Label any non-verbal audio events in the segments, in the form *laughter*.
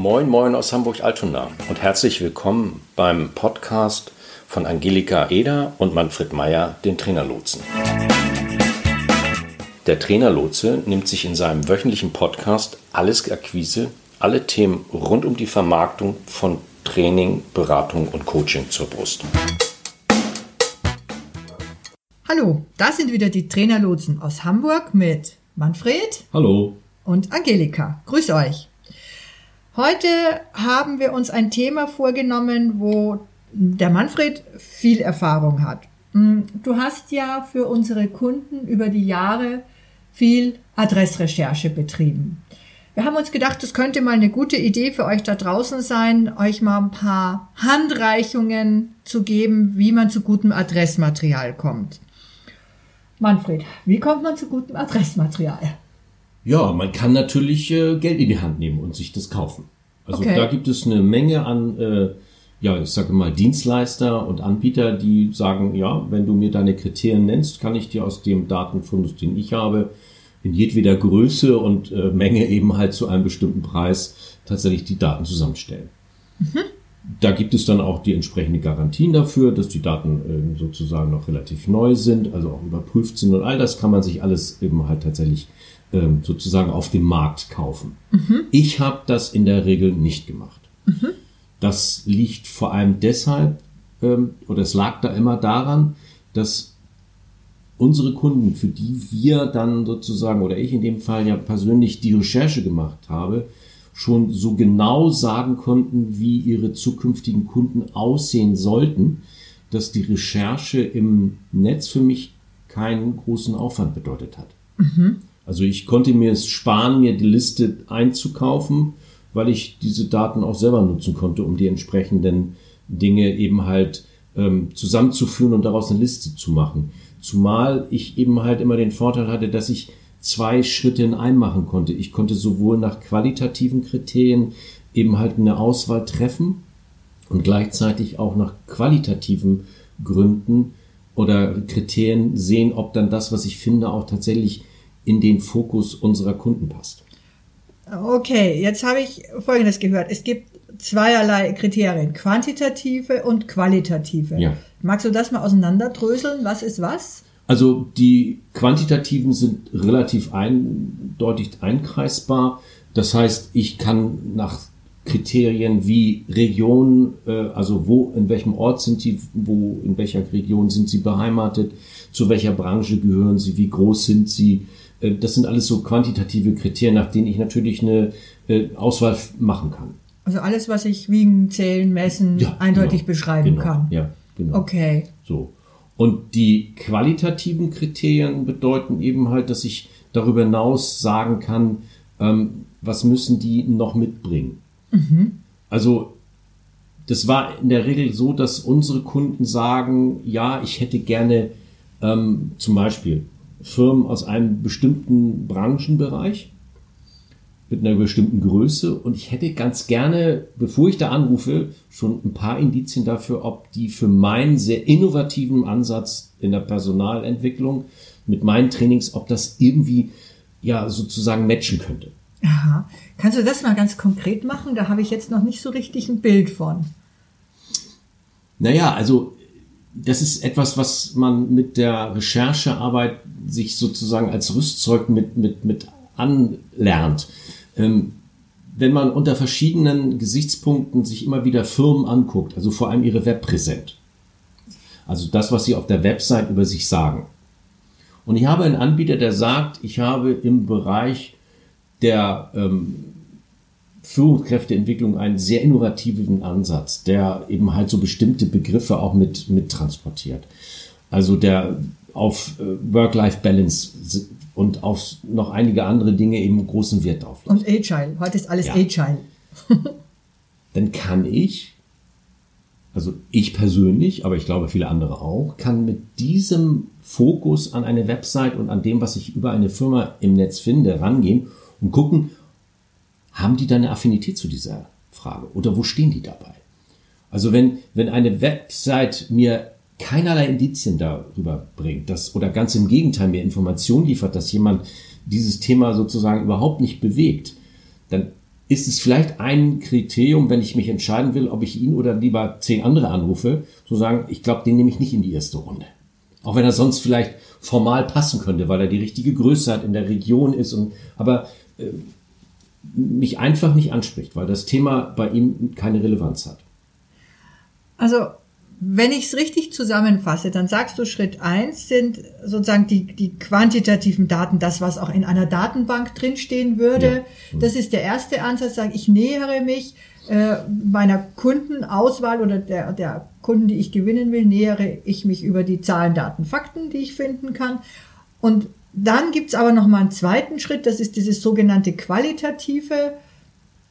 Moin, moin aus Hamburg-Altona und herzlich willkommen beim Podcast von Angelika Eder und Manfred Meyer, den Trainerlotsen. Der Trainerlotse nimmt sich in seinem wöchentlichen Podcast alles Akquise, alle Themen rund um die Vermarktung von Training, Beratung und Coaching zur Brust. Hallo, da sind wieder die Trainerlotsen aus Hamburg mit Manfred. Hallo. Und Angelika. Grüß euch. Heute haben wir uns ein Thema vorgenommen, wo der Manfred viel Erfahrung hat. Hm, du hast ja für unsere Kunden über die Jahre viel Adressrecherche betrieben. Wir haben uns gedacht, das könnte mal eine gute Idee für euch da draußen sein, euch mal ein paar Handreichungen zu geben, wie man zu gutem Adressmaterial kommt. Manfred, wie kommt man zu gutem Adressmaterial? Ja, man kann natürlich äh, Geld in die Hand nehmen und sich das kaufen. Also okay. da gibt es eine Menge an, äh, ja, ich sage mal, Dienstleister und Anbieter, die sagen, ja, wenn du mir deine Kriterien nennst, kann ich dir aus dem Datenfundus, den ich habe, in jedweder Größe und äh, Menge eben halt zu einem bestimmten Preis tatsächlich die Daten zusammenstellen. Mhm. Da gibt es dann auch die entsprechende Garantien dafür, dass die Daten äh, sozusagen noch relativ neu sind, also auch überprüft sind und all das kann man sich alles eben halt tatsächlich ähm, sozusagen auf dem Markt kaufen. Mhm. Ich habe das in der Regel nicht gemacht. Mhm. Das liegt vor allem deshalb, ähm, oder es lag da immer daran, dass unsere Kunden, für die wir dann sozusagen, oder ich in dem Fall ja persönlich die Recherche gemacht habe, schon so genau sagen konnten, wie ihre zukünftigen Kunden aussehen sollten, dass die Recherche im Netz für mich keinen großen Aufwand bedeutet hat. Mhm. Also ich konnte mir es sparen, mir die Liste einzukaufen, weil ich diese Daten auch selber nutzen konnte, um die entsprechenden Dinge eben halt ähm, zusammenzuführen und daraus eine Liste zu machen. Zumal ich eben halt immer den Vorteil hatte, dass ich zwei Schritte in einem machen konnte. Ich konnte sowohl nach qualitativen Kriterien eben halt eine Auswahl treffen und gleichzeitig auch nach qualitativen Gründen oder Kriterien sehen, ob dann das, was ich finde, auch tatsächlich in den Fokus unserer Kunden passt. Okay, jetzt habe ich Folgendes gehört. Es gibt zweierlei Kriterien, quantitative und qualitative. Ja. Magst du das mal auseinanderdröseln? Was ist was? Also die quantitativen sind relativ eindeutig einkreisbar. Das heißt, ich kann nach Kriterien wie Region, äh, also wo, in welchem Ort sind sie, wo, in welcher Region sind sie beheimatet, zu welcher Branche gehören sie, wie groß sind sie, äh, das sind alles so quantitative Kriterien, nach denen ich natürlich eine äh, Auswahl machen kann. Also alles, was ich wiegen, zählen, messen, ja, eindeutig genau, beschreiben genau, kann. Ja, genau. Okay. So. Und die qualitativen Kriterien bedeuten eben halt, dass ich darüber hinaus sagen kann, ähm, was müssen die noch mitbringen. Mhm. Also das war in der Regel so, dass unsere Kunden sagen, ja, ich hätte gerne ähm, zum Beispiel Firmen aus einem bestimmten Branchenbereich mit einer bestimmten Größe und ich hätte ganz gerne, bevor ich da anrufe, schon ein paar Indizien dafür, ob die für meinen sehr innovativen Ansatz in der Personalentwicklung mit meinen Trainings, ob das irgendwie ja sozusagen matchen könnte. Aha. Kannst du das mal ganz konkret machen? Da habe ich jetzt noch nicht so richtig ein Bild von. Naja, also das ist etwas, was man mit der Recherchearbeit sich sozusagen als Rüstzeug mit, mit, mit anlernt. Ähm, wenn man unter verschiedenen Gesichtspunkten sich immer wieder Firmen anguckt, also vor allem ihre Webpräsent, also das, was sie auf der Website über sich sagen. Und ich habe einen Anbieter, der sagt, ich habe im Bereich der ähm, Führungskräfteentwicklung einen sehr innovativen Ansatz, der eben halt so bestimmte Begriffe auch mit, mit transportiert. Also der auf äh, Work-Life-Balance und auf noch einige andere Dinge eben großen Wert drauf legt. Und Agile. Heute ist alles ja. Agile. *laughs* Dann kann ich, also ich persönlich, aber ich glaube viele andere auch, kann mit diesem Fokus an eine Website und an dem, was ich über eine Firma im Netz finde, rangehen und gucken, haben die da eine Affinität zu dieser Frage oder wo stehen die dabei? Also wenn, wenn eine Website mir keinerlei Indizien darüber bringt, dass, oder ganz im Gegenteil mir Informationen liefert, dass jemand dieses Thema sozusagen überhaupt nicht bewegt, dann ist es vielleicht ein Kriterium, wenn ich mich entscheiden will, ob ich ihn oder lieber zehn andere anrufe, zu sagen, ich glaube, den nehme ich nicht in die erste Runde. Auch wenn er sonst vielleicht formal passen könnte, weil er die richtige Größe hat, in der Region ist und aber äh, mich einfach nicht anspricht, weil das Thema bei ihm keine Relevanz hat. Also wenn ich es richtig zusammenfasse, dann sagst du, Schritt eins sind sozusagen die, die quantitativen Daten, das, was auch in einer Datenbank drinstehen würde. Ja. Das ist der erste Ansatz, sagen, ich nähere mich äh, meiner Kundenauswahl oder der, der Kunden, die ich gewinnen will, nähere ich mich über die Zahlen, Daten, Fakten, die ich finden kann. Und dann gibt's aber noch mal einen zweiten Schritt, das ist dieses sogenannte qualitative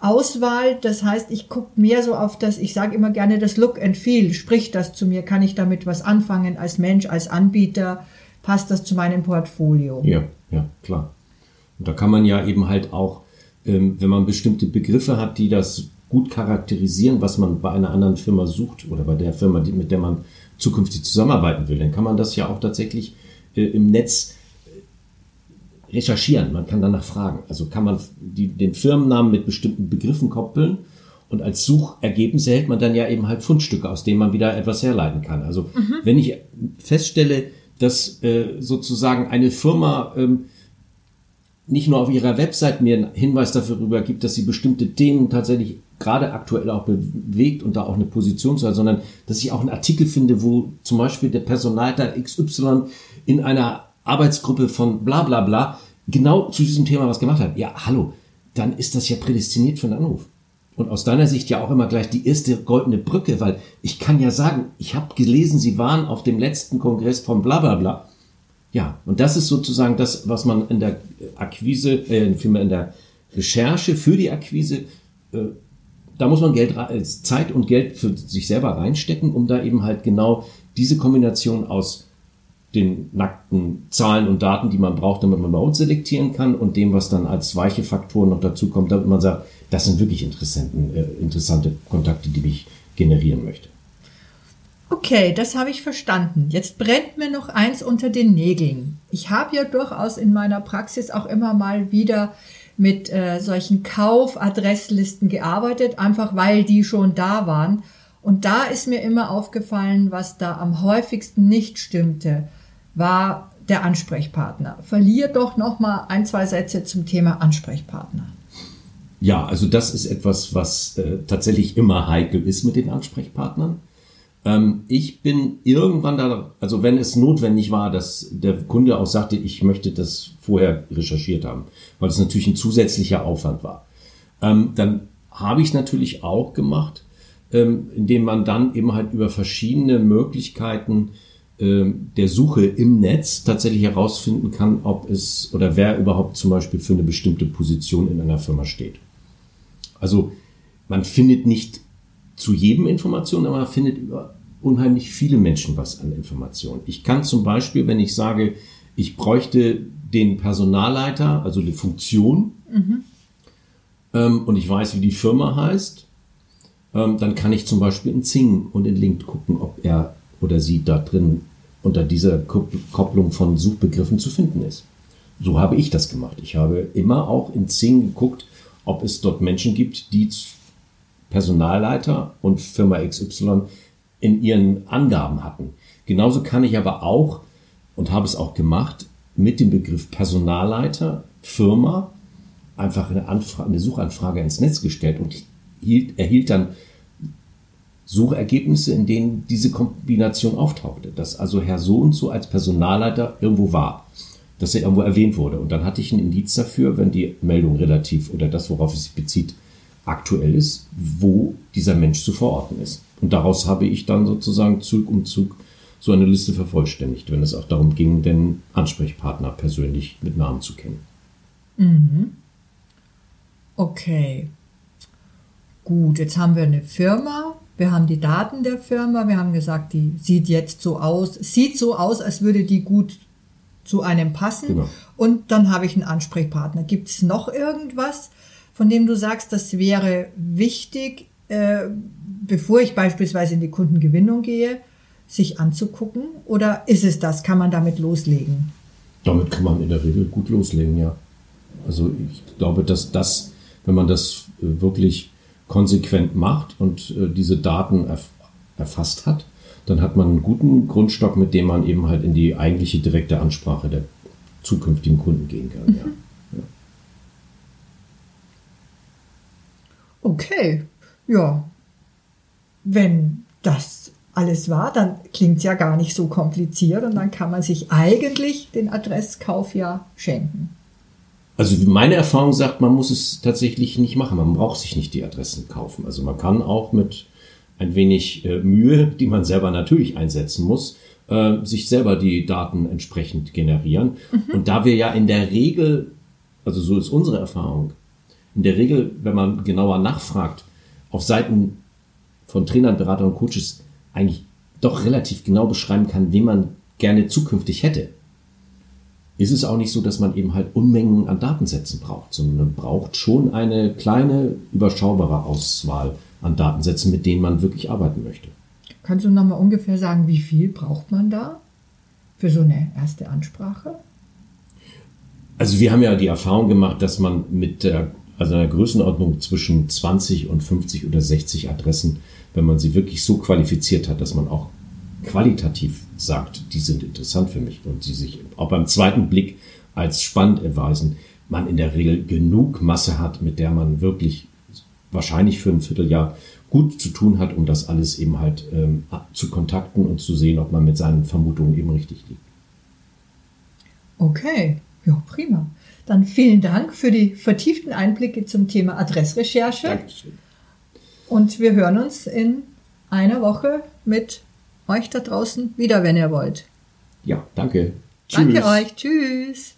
Auswahl. Das heißt, ich gucke mehr so auf das, ich sage immer gerne das Look and Feel. Spricht das zu mir? Kann ich damit was anfangen als Mensch, als Anbieter? Passt das zu meinem Portfolio? Ja, ja, klar. Und da kann man ja eben halt auch, ähm, wenn man bestimmte Begriffe hat, die das gut charakterisieren, was man bei einer anderen Firma sucht oder bei der Firma, mit der man zukünftig zusammenarbeiten will, dann kann man das ja auch tatsächlich äh, im Netz recherchieren, man kann danach fragen. Also kann man die, den Firmennamen mit bestimmten Begriffen koppeln und als Suchergebnis erhält man dann ja eben halt Fundstücke, aus denen man wieder etwas herleiten kann. Also mhm. wenn ich feststelle, dass äh, sozusagen eine Firma ähm, nicht nur auf ihrer Website mir einen Hinweis dafür gibt, dass sie bestimmte Themen tatsächlich gerade aktuell auch bewegt und da auch eine Position zu hat, sondern dass ich auch einen Artikel finde, wo zum Beispiel der Personalleiter XY in einer Arbeitsgruppe von bla bla bla genau zu diesem Thema was gemacht hat, ja, hallo, dann ist das ja prädestiniert für einen Anruf. Und aus deiner Sicht ja auch immer gleich die erste goldene Brücke, weil ich kann ja sagen, ich habe gelesen, Sie waren auf dem letzten Kongress von bla bla bla. Ja, und das ist sozusagen das, was man in der Akquise, äh, vielmehr in der Recherche für die Akquise, äh, da muss man Geld, Zeit und Geld für sich selber reinstecken, um da eben halt genau diese Kombination aus den nackten Zahlen und Daten, die man braucht, damit man überhaupt selektieren kann und dem, was dann als weiche Faktoren noch dazu kommt, damit man sagt, das sind wirklich interessanten, äh, interessante Kontakte, die ich generieren möchte. Okay, das habe ich verstanden. Jetzt brennt mir noch eins unter den Nägeln. Ich habe ja durchaus in meiner Praxis auch immer mal wieder mit äh, solchen Kaufadresslisten gearbeitet, einfach weil die schon da waren. Und da ist mir immer aufgefallen, was da am häufigsten nicht stimmte war der Ansprechpartner. Verlier doch noch mal ein, zwei Sätze zum Thema Ansprechpartner. Ja, also das ist etwas, was äh, tatsächlich immer heikel ist mit den Ansprechpartnern. Ähm, ich bin irgendwann da, also wenn es notwendig war, dass der Kunde auch sagte, ich möchte das vorher recherchiert haben, weil es natürlich ein zusätzlicher Aufwand war, ähm, dann habe ich natürlich auch gemacht, ähm, indem man dann eben halt über verschiedene Möglichkeiten der Suche im Netz tatsächlich herausfinden kann, ob es oder wer überhaupt zum Beispiel für eine bestimmte Position in einer Firma steht. Also man findet nicht zu jedem Informationen, aber man findet über unheimlich viele Menschen was an Informationen. Ich kann zum Beispiel, wenn ich sage, ich bräuchte den Personalleiter, also die Funktion, mhm. ähm, und ich weiß, wie die Firma heißt, ähm, dann kann ich zum Beispiel in Zing und in Link gucken, ob er oder sie da drin unter dieser Kopplung von Suchbegriffen zu finden ist. So habe ich das gemacht. Ich habe immer auch in Zing geguckt, ob es dort Menschen gibt, die Personalleiter und Firma XY in ihren Angaben hatten. Genauso kann ich aber auch, und habe es auch gemacht, mit dem Begriff Personalleiter, Firma, einfach eine, Anfrage, eine Suchanfrage ins Netz gestellt und erhielt dann Suchergebnisse, in denen diese Kombination auftauchte, dass also Herr so und so als Personalleiter irgendwo war, dass er irgendwo erwähnt wurde. Und dann hatte ich ein Indiz dafür, wenn die Meldung relativ oder das, worauf es sich bezieht, aktuell ist, wo dieser Mensch zu verorten ist. Und daraus habe ich dann sozusagen Zug um Zug so eine Liste vervollständigt, wenn es auch darum ging, den Ansprechpartner persönlich mit Namen zu kennen. Mhm. Okay. Gut, jetzt haben wir eine Firma, wir haben die Daten der Firma, wir haben gesagt, die sieht jetzt so aus, sieht so aus, als würde die gut zu einem passen. Genau. Und dann habe ich einen Ansprechpartner. Gibt es noch irgendwas, von dem du sagst, das wäre wichtig, äh, bevor ich beispielsweise in die Kundengewinnung gehe, sich anzugucken? Oder ist es das? Kann man damit loslegen? Damit kann man in der Regel gut loslegen, ja. Also ich glaube, dass das wenn man das äh, wirklich konsequent macht und äh, diese Daten erf erfasst hat, dann hat man einen guten Grundstock, mit dem man eben halt in die eigentliche direkte Ansprache der zukünftigen Kunden gehen kann. Mhm. Ja. Okay, ja. Wenn das alles war, dann klingt es ja gar nicht so kompliziert und dann kann man sich eigentlich den Adresskauf ja schenken. Also meine Erfahrung sagt, man muss es tatsächlich nicht machen. Man braucht sich nicht die Adressen kaufen. Also man kann auch mit ein wenig äh, Mühe, die man selber natürlich einsetzen muss, äh, sich selber die Daten entsprechend generieren. Mhm. Und da wir ja in der Regel, also so ist unsere Erfahrung, in der Regel, wenn man genauer nachfragt, auf Seiten von Trainern, Beratern und Coaches eigentlich doch relativ genau beschreiben kann, wen man gerne zukünftig hätte, ist es auch nicht so, dass man eben halt Unmengen an Datensätzen braucht, sondern man braucht schon eine kleine, überschaubare Auswahl an Datensätzen, mit denen man wirklich arbeiten möchte. Kannst du noch mal ungefähr sagen, wie viel braucht man da für so eine erste Ansprache? Also wir haben ja die Erfahrung gemacht, dass man mit der, also einer Größenordnung zwischen 20 und 50 oder 60 Adressen, wenn man sie wirklich so qualifiziert hat, dass man auch qualitativ sagt, die sind interessant für mich und die sich auch beim zweiten Blick als spannend erweisen, man in der Regel genug Masse hat, mit der man wirklich wahrscheinlich für ein Vierteljahr gut zu tun hat, um das alles eben halt ähm, zu kontakten und zu sehen, ob man mit seinen Vermutungen eben richtig liegt. Okay, ja, prima. Dann vielen Dank für die vertieften Einblicke zum Thema Adressrecherche. Dankeschön. Und wir hören uns in einer Woche mit euch da draußen wieder, wenn ihr wollt. Ja, danke. Danke Tschüss. euch. Tschüss.